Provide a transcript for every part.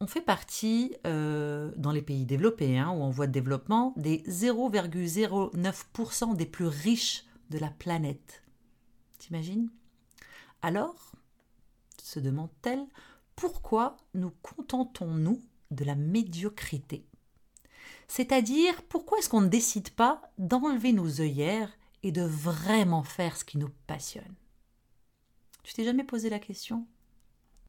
on fait partie, euh, dans les pays développés hein, ou en voie de développement, des 0,09% des plus riches de la planète. T'imagines? Alors, se demande-t-elle, pourquoi nous contentons-nous de la médiocrité? C'est-à-dire, pourquoi est-ce qu'on ne décide pas d'enlever nos œillères et de vraiment faire ce qui nous passionne? Tu t'es jamais posé la question?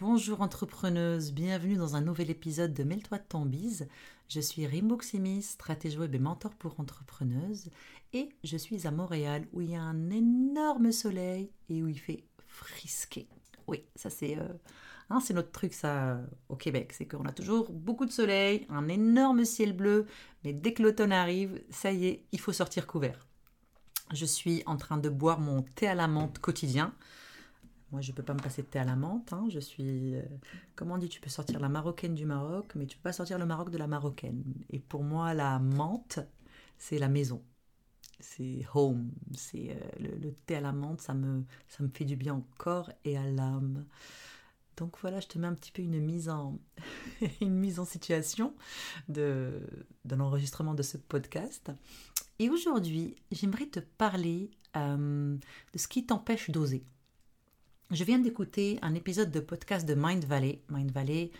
Bonjour entrepreneuse, bienvenue dans un nouvel épisode de Mêle-toi de ton bise. Je suis Rimbuksimi, stratège web et mentor pour entrepreneuses et je suis à Montréal où il y a un énorme soleil et où il fait frisquer. Oui, ça c'est euh, hein, notre truc ça au Québec, c'est qu'on a toujours beaucoup de soleil, un énorme ciel bleu, mais dès que l'automne arrive, ça y est, il faut sortir couvert. Je suis en train de boire mon thé à la menthe quotidien. Moi, je ne peux pas me passer de thé à la menthe. Hein. Je suis, euh, comment on dit, tu peux sortir la marocaine du Maroc, mais tu ne peux pas sortir le Maroc de la marocaine. Et pour moi, la menthe, c'est la maison. C'est home. C'est euh, le, thé à la menthe, ça me, ça me fait du bien au corps et à l'âme. Donc voilà, je te mets un petit peu une mise en, une mise en situation de, de l'enregistrement de ce podcast. Et aujourd'hui, j'aimerais te parler euh, de ce qui t'empêche d'oser. Je viens d'écouter un épisode de podcast de Mind Valley. Mind Valley,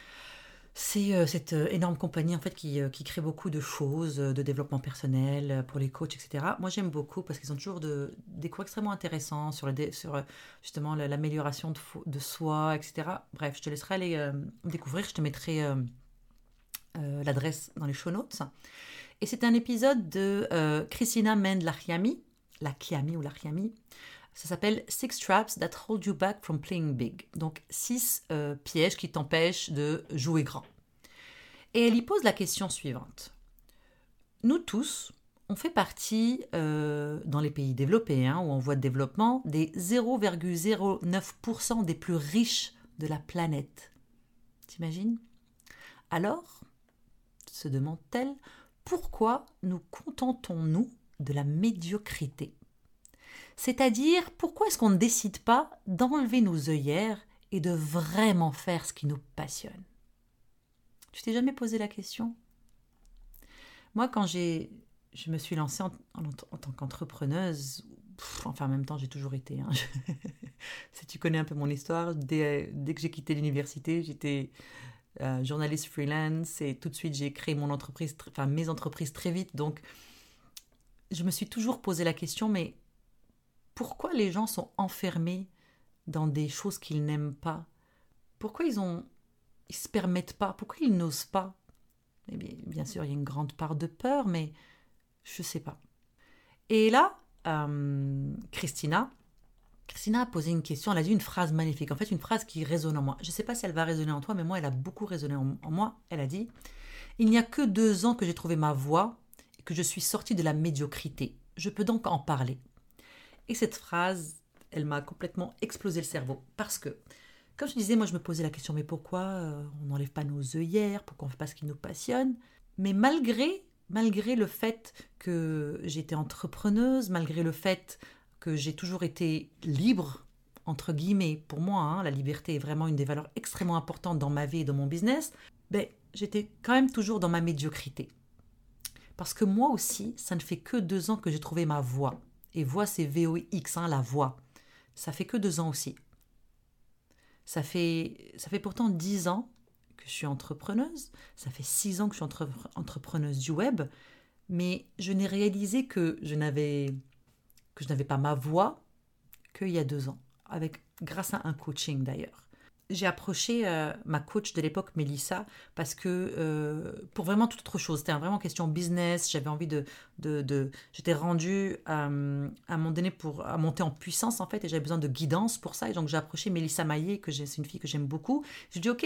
c'est euh, cette euh, énorme compagnie en fait qui, qui, crée beaucoup de choses, de développement personnel pour les coachs, etc. Moi j'aime beaucoup parce qu'ils ont toujours de, des cours extrêmement intéressants sur, justement l'amélioration de, soi, etc. Bref, je te laisserai aller découvrir, je te mettrai l'adresse dans les show notes. Et c'est un épisode de Christina Mend Lachiami, Lachiami ou Lachiami, ça s'appelle Six Traps That Hold You Back from Playing Big. Donc, six euh, pièges qui t'empêchent de jouer grand. Et elle y pose la question suivante. Nous tous, on fait partie, euh, dans les pays développés hein, ou en voie de développement, des 0,09% des plus riches de la planète. T'imagines? Alors, se demande-t-elle, pourquoi nous contentons-nous de la médiocrité? C'est-à-dire, pourquoi est-ce qu'on ne décide pas d'enlever nos œillères et de vraiment faire ce qui nous passionne? Tu t'es jamais posé la question? Moi, quand j'ai, je me suis lancée en, tant qu'entrepreneuse, enfin en même temps j'ai toujours été, hein, si tu connais un peu mon histoire, dès, que j'ai quitté l'université, j'étais euh, journaliste freelance et tout de suite j'ai créé mon entreprise, enfin mes entreprises très vite, donc je me suis toujours posé la question, mais pourquoi les gens sont enfermés dans des choses qu'ils n'aiment pas? Pourquoi ils ont ils se permettent pas? Pourquoi ils n'osent pas? Eh bien, bien, sûr, il y a une grande part de peur, mais je ne sais pas. Et là, euh, Christina, Christina a posé une question, elle a dit une phrase magnifique, en fait une phrase qui résonne en moi. Je ne sais pas si elle va résonner en toi, mais moi, elle a beaucoup résonné en, en moi. Elle a dit, il n'y a que deux ans que j'ai trouvé ma voie et que je suis sortie de la médiocrité. Je peux donc en parler. Et cette phrase, elle m'a complètement explosé le cerveau. Parce que, comme je disais, moi je me posais la question, mais pourquoi euh, on n'enlève pas nos œillères? Pourquoi on ne fait pas ce qui nous passionne? Mais malgré, malgré le fait que j'étais entrepreneuse, malgré le fait que j'ai toujours été libre, entre guillemets, pour moi, hein, la liberté est vraiment une des valeurs extrêmement importantes dans ma vie et dans mon business, ben, j'étais quand même toujours dans ma médiocrité. Parce que moi aussi, ça ne fait que deux ans que j'ai trouvé ma voie. Et voix, c'est VOX, hein, la voix. Ça fait que deux ans aussi. Ça fait, ça fait pourtant dix ans que je suis entrepreneuse. Ça fait six ans que je suis entrepreneuse du web. Mais je n'ai réalisé que je n'avais que je n'avais pas ma voix qu'il y a deux ans, avec grâce à un coaching d'ailleurs j'ai approché euh, ma coach de l'époque, Mélissa, parce que euh, pour vraiment toute autre chose, c'était vraiment question business. J'avais envie de, de, j'étais rendue à, un moment donné pour monter en puissance en fait, et j'avais besoin de guidance pour ça. Et donc j'ai approché Mélissa Maillet, que c'est une fille que j'aime beaucoup. J'ai dit ok,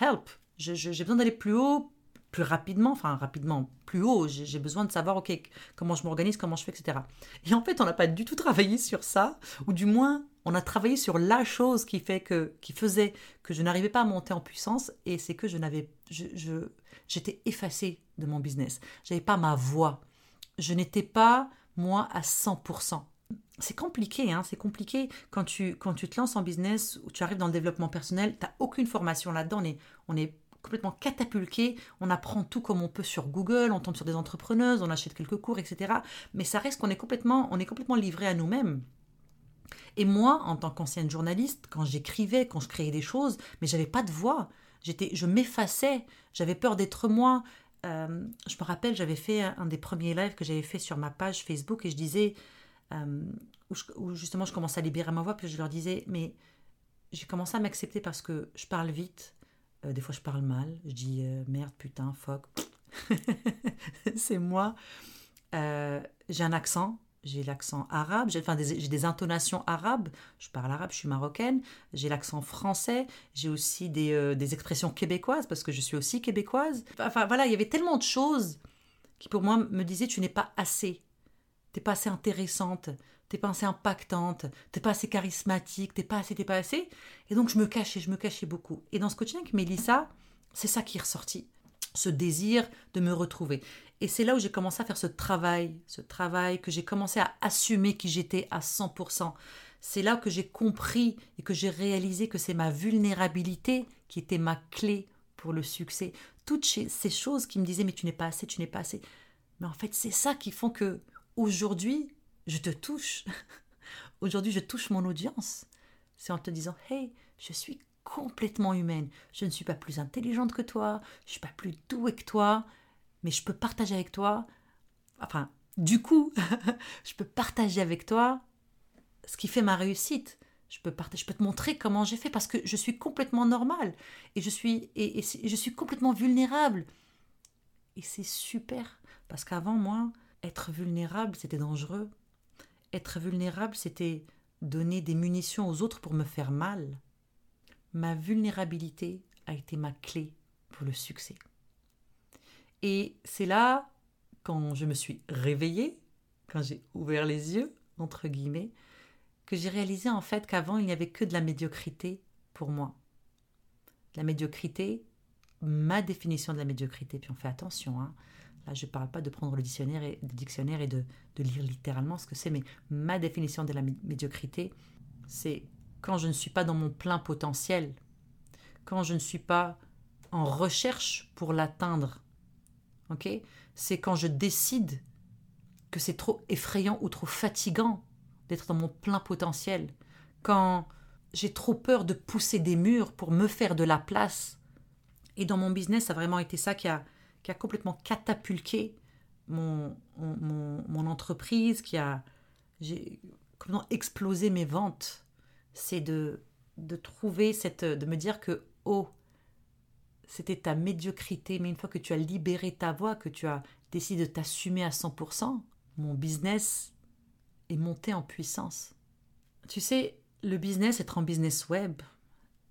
help, j'ai besoin d'aller plus haut. plus rapidement, enfin rapidement, plus haut. J'ai besoin de savoir, ok, comment je m'organise, comment je fais, etc. Et en fait, on n'a pas du tout travaillé sur ça, ou du moins, on a travaillé sur la chose qui fait que, qui faisait que je n'arrivais pas à monter en puissance, et c'est que je n'avais, je, j'étais effacée de mon business. J'avais pas ma voix. Je n'étais pas moi à 100%. C'est compliqué, hein, c'est compliqué quand tu, quand tu te lances en business ou tu arrives dans le développement personnel, tu n'as aucune formation là-dedans, on est, on est complètement catapulqué, on apprend tout comme on peut sur Google, on tombe sur des entrepreneuses, on achète quelques cours, etc. Mais ça reste qu'on est complètement, on est complètement livré à nous-mêmes. Et moi, en tant qu'ancienne journaliste, quand j'écrivais, quand je créais des choses, mais j'avais pas de voix. J'étais, je m'effaçais, j'avais peur d'être moi. Euh, je me rappelle, j'avais fait un, des premiers lives que j'avais fait sur ma page Facebook et je disais, euh, où, justement je commençais à libérer ma voix, puis je leur disais, mais j'ai commencé à m'accepter parce que je parle vite, euh, des fois, je parle mal. Je dis merde, putain, fuck. c'est moi. J'ai un accent. J'ai l'accent arabe. J'ai enfin, des, des, intonations arabes. Je parle arabe, je suis marocaine. J'ai l'accent français. J'ai aussi des, des, expressions québécoises parce que je suis aussi québécoise. Enfin, voilà, il y avait tellement de choses qui, pour moi, me disaient tu n'es pas assez. Tu n'es pas assez intéressante t'es pas assez impactante, t'es pas assez charismatique, t'es pas assez, t'es pas assez. Et donc je me cachais, je me cachais beaucoup. Et dans ce coaching avec Mélissa, c'est ça qui est ressorti, ce désir de me retrouver. Et c'est là où j'ai commencé à faire ce travail, ce travail que j'ai commencé à assumer qui j'étais à 100%. C'est là que j'ai compris et que j'ai réalisé que c'est ma vulnérabilité qui était ma clé pour le succès. Toutes ces choses qui me disaient mais tu n'es pas assez, tu n'es pas assez. Mais en fait, c'est ça qui font que aujourd'hui, je te touche. Aujourd'hui, je touche mon audience. C'est en te disant, hey, je suis complètement humaine. Je ne suis pas plus intelligente que toi, je suis pas plus douée que toi, mais je peux partager avec toi. Enfin, du coup, je peux partager avec toi ce qui fait ma réussite. Je peux, partager, je peux te montrer comment j'ai fait parce que je suis complètement normale et je suis, et je suis complètement vulnérable. Et c'est super parce qu'avant, moi, être vulnérable, c'était dangereux être vulnérable, c'était donner des munitions aux autres pour me faire mal. Ma vulnérabilité a été ma clé pour le succès. Et c'est là, quand je me suis réveillée, quand j'ai ouvert les yeux, entre guillemets, que j'ai réalisé en fait qu'avant il n'y avait que de la médiocrité pour moi. La médiocrité, ma définition de la médiocrité, puis on fait attention, hein, Là, je ne parle pas de prendre le dictionnaire et, de lire littéralement ce que c'est, mais ma définition de la médiocrité, c'est quand je ne suis pas dans mon plein potentiel, quand je ne suis pas en recherche pour l'atteindre. C'est quand je décide que c'est trop effrayant ou trop fatigant d'être dans mon plein potentiel, quand j'ai trop peur de pousser des murs pour me faire de la place. Et dans mon business, ça a vraiment été ça qui a, complètement catapulté mon, entreprise, qui a complètement explosé mes ventes. C'est de, de trouver cette. de me dire que, oh, c'était ta médiocrité, mais une fois que tu as libéré ta voix, que tu as décidé de t'assumer à 100%, mon business est monté en puissance. Tu sais, le business, être en business web,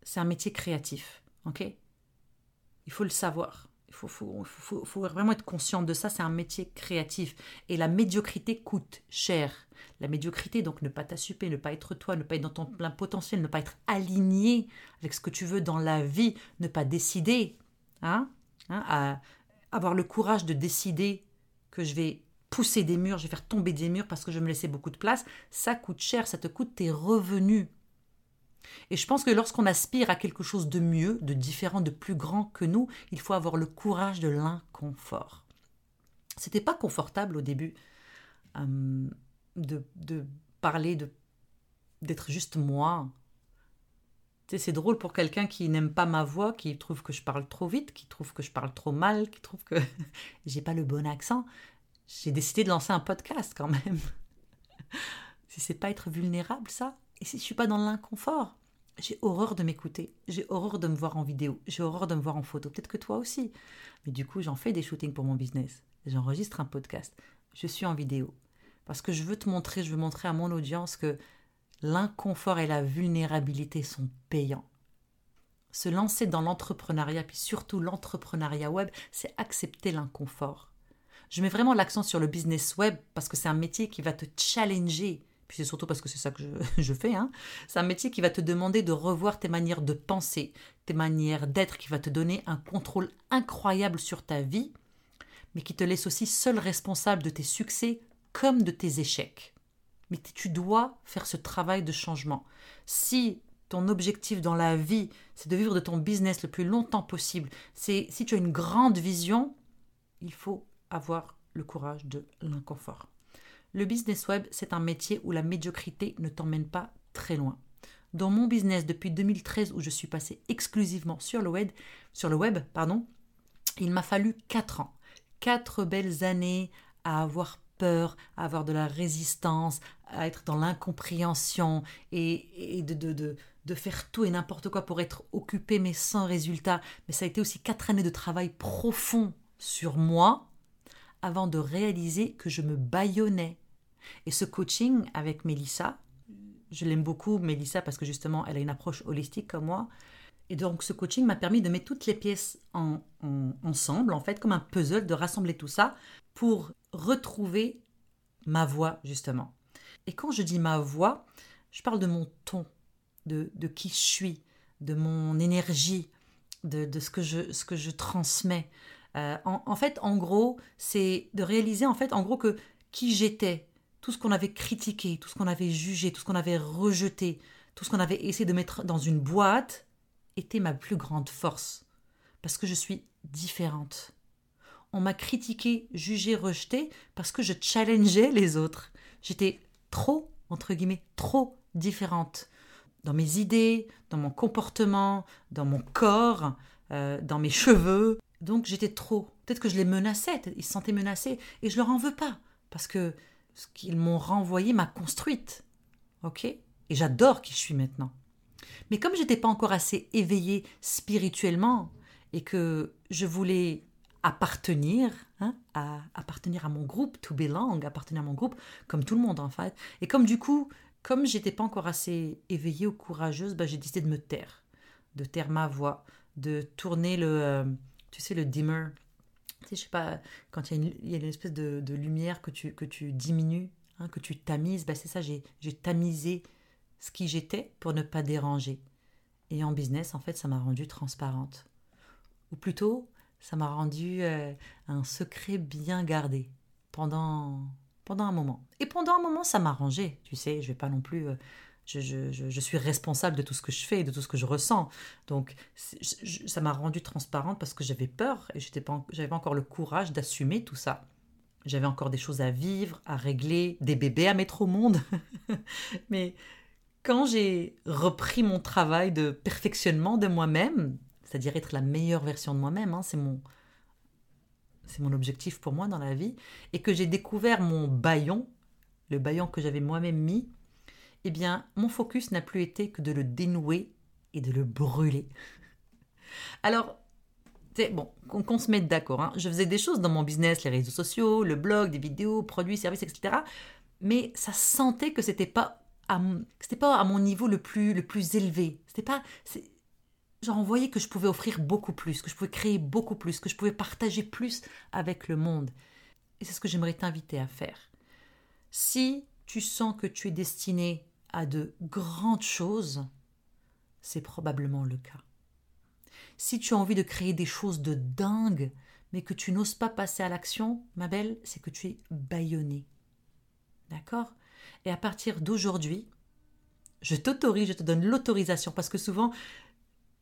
c'est un métier créatif, ok? Il faut le savoir. Il faut, vraiment être conscient de ça, c'est un métier créatif. Et la médiocrité coûte cher. La médiocrité, donc ne pas t'assumer, ne pas être toi, ne pas être dans ton plein potentiel, ne pas être aligné avec ce que tu veux dans la vie, ne pas décider, hein, hein à avoir le courage de décider que je vais pousser des murs, je vais faire tomber des murs parce que je me laissais beaucoup de place, ça coûte cher, ça te coûte tes revenus. Et je pense que lorsqu'on aspire à quelque chose de mieux, de différent, de plus grand que nous, il faut avoir le courage de l'inconfort. C'était pas confortable au début euh, de, de, parler de d'être juste moi. c'est drôle pour quelqu'un qui n'aime pas ma voix, qui trouve que je parle trop vite, qui trouve que je parle trop mal, qui trouve que j'ai pas le bon accent. J'ai décidé de lancer un podcast quand même. si c'est pas être vulnérable, ça, et si je suis pas dans l'inconfort, j'ai horreur de m'écouter, j'ai horreur de me voir en vidéo, j'ai horreur de me voir en photo, peut-être que toi aussi. Mais du coup, j'en fais des shootings pour mon business, j'enregistre un podcast, je suis en vidéo. Parce que je veux te montrer, je veux montrer à mon audience que l'inconfort et la vulnérabilité sont payants. se lancer dans l'entrepreneuriat, puis surtout l'entrepreneuriat web, c'est accepter l'inconfort. Je mets vraiment l'accent sur le business web parce que c'est un métier qui va te challenger. Puis c'est surtout parce que c'est ça que je, fais. Hein. C'est un métier qui va te demander de revoir tes manières de penser, tes manières d'être, qui va te donner un contrôle incroyable sur ta vie, mais qui te laisse aussi seul responsable de tes succès comme de tes échecs. Mais tu dois faire ce travail de changement. Si ton objectif dans la vie, c'est de vivre de ton business le plus longtemps possible, c'est si tu as une grande vision, il faut avoir le courage de l'inconfort. Le business web, c'est un métier où la médiocrité ne t'emmène pas très loin. Dans mon business depuis 2013 où je suis passé exclusivement sur le web, sur le web pardon, il m'a fallu 4 ans. 4 belles années à avoir peur, à avoir de la résistance, à être dans l'incompréhension et, de, faire tout et n'importe quoi pour être occupé mais sans résultat. Mais ça a été aussi quatre années de travail profond sur moi avant de réaliser que je me bâillonnais. Et ce coaching avec Mélissa, je l'aime beaucoup, Mélissa, parce que justement, elle a une approche holistique comme moi. Et donc, ce coaching m'a permis de mettre toutes les pièces en, ensemble, en fait, comme un puzzle, de rassembler tout ça pour retrouver ma voix, justement. Et quand je dis ma voix, je parle de mon ton, de, qui je suis, de mon énergie, de, ce, que je, ce que je transmets. Euh, en, fait, en gros, c'est de réaliser en fait, en gros, que qui j'étais, tout ce qu'on avait critiqué, tout ce qu'on avait jugé, tout ce qu'on avait rejeté, tout ce qu'on avait essayé de mettre dans une boîte, était ma plus grande force. Parce que je suis différente. On m'a critiqué, jugé, rejeté parce que je challengeais les autres. J'étais trop, entre guillemets, trop différente dans mes idées, dans mon comportement, dans mon corps, euh, dans mes cheveux. Donc j'étais trop. Peut-être que je les menaçais, ils se sentaient menacés. Et je leur en veux pas. Parce que ce qu'ils m'ont renvoyé m'a construite. Ok? Et j'adore qui je suis maintenant. Mais comme j'étais pas encore assez éveillée spirituellement et que je voulais appartenir, hein, à appartenir à mon groupe, to belong, appartenir à mon groupe, comme tout le monde en fait. Et comme du coup, comme j'étais pas encore assez éveillée ou courageuse, bah, j'ai décidé de me taire, de taire ma voix, de tourner le, euh, tu sais, le dimmer. Sais, je sais pas, quand il y, a une, espèce de, lumière que tu, que tu diminues, hein, que tu tamises, bah, c'est ça, j'ai tamisé ce qui j'étais pour ne pas déranger. Et en business, en fait, ça m'a rendue transparente. Ou plutôt, ça m'a rendu euh, un secret bien gardé pendant pendant un moment. Et pendant un moment, ça m'a arrangé. Tu sais, je vais pas non plus. Euh, je, suis responsable de tout ce que je fais, de tout ce que je ressens. Donc, ça m'a rendue transparente parce que j'avais peur et j'étais pas, j'avais pas encore le courage d'assumer tout ça. J'avais encore des choses à vivre, à régler, des bébés à mettre au monde. Mais quand j'ai repris mon travail de perfectionnement de moi-même, c'est-à-dire être la meilleure version de moi-même, hein, c'est mon, c'est mon objectif pour moi dans la vie, et que j'ai découvert mon baillon, le baillon que j'avais moi-même mis, eh bien, mon focus n'a plus été que de le dénouer et de le brûler. Alors, bon, qu'on se mette d'accord, hein. je faisais des choses dans mon business, les réseaux sociaux, le blog, des vidéos, produits, services, etc. Mais ça sentait que c'était pas c'était pas à mon niveau le plus le plus élevé. C'était pas genre on voyait que je pouvais offrir beaucoup plus, que je pouvais créer beaucoup plus, que je pouvais partager plus avec le monde. Et c'est ce que j'aimerais t'inviter à faire. Si tu sens que tu es destiné à de grandes choses, c'est probablement le cas. Si tu as envie de créer des choses de dingue, mais que tu n'oses pas passer à l'action, ma belle, c'est que tu es bâillonné. D'accord? Et à partir d'aujourd'hui, je t'autorise, je te donne l'autorisation, parce que souvent,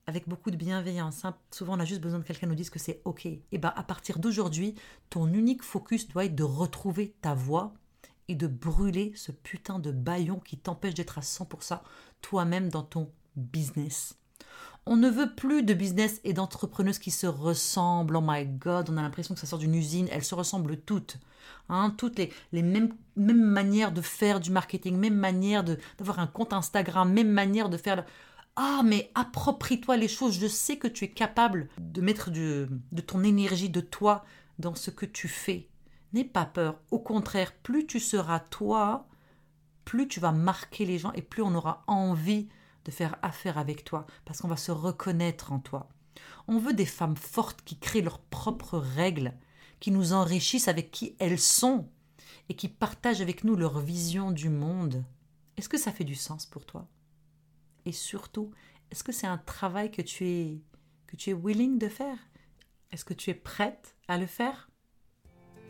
avec beaucoup de bienveillance. Hein. Souvent, on a juste besoin de quelqu'un nous dise que c'est OK. Et bien, à partir d'aujourd'hui, ton unique focus doit être de retrouver ta voix et de brûler ce putain de baillon qui t'empêche d'être à 100% toi-même dans ton business. On ne veut plus de business et d'entrepreneuses qui se ressemblent. Oh my god, on a l'impression que ça sort d'une usine. Elles se ressemblent toutes. Hein, toutes les, mêmes manières de faire du marketing, même manière d'avoir un compte Instagram, même manière de faire. Ah, mais approprie-toi les choses. Je sais que tu es capable de mettre de, ton énergie, de toi, dans ce que tu fais. N'aie pas peur. Au contraire, plus tu seras toi, plus tu vas marquer les gens et plus on aura envie de faire affaire avec toi parce qu'on va se reconnaître en toi. On veut des femmes fortes qui créent leurs propres règles, qui nous enrichissent avec qui elles sont et qui partagent avec nous leur vision du monde. Est-ce que ça fait du sens pour toi? Et surtout, est-ce que c'est un travail que tu es que tu es willing de faire? Est-ce que tu es prête à le faire?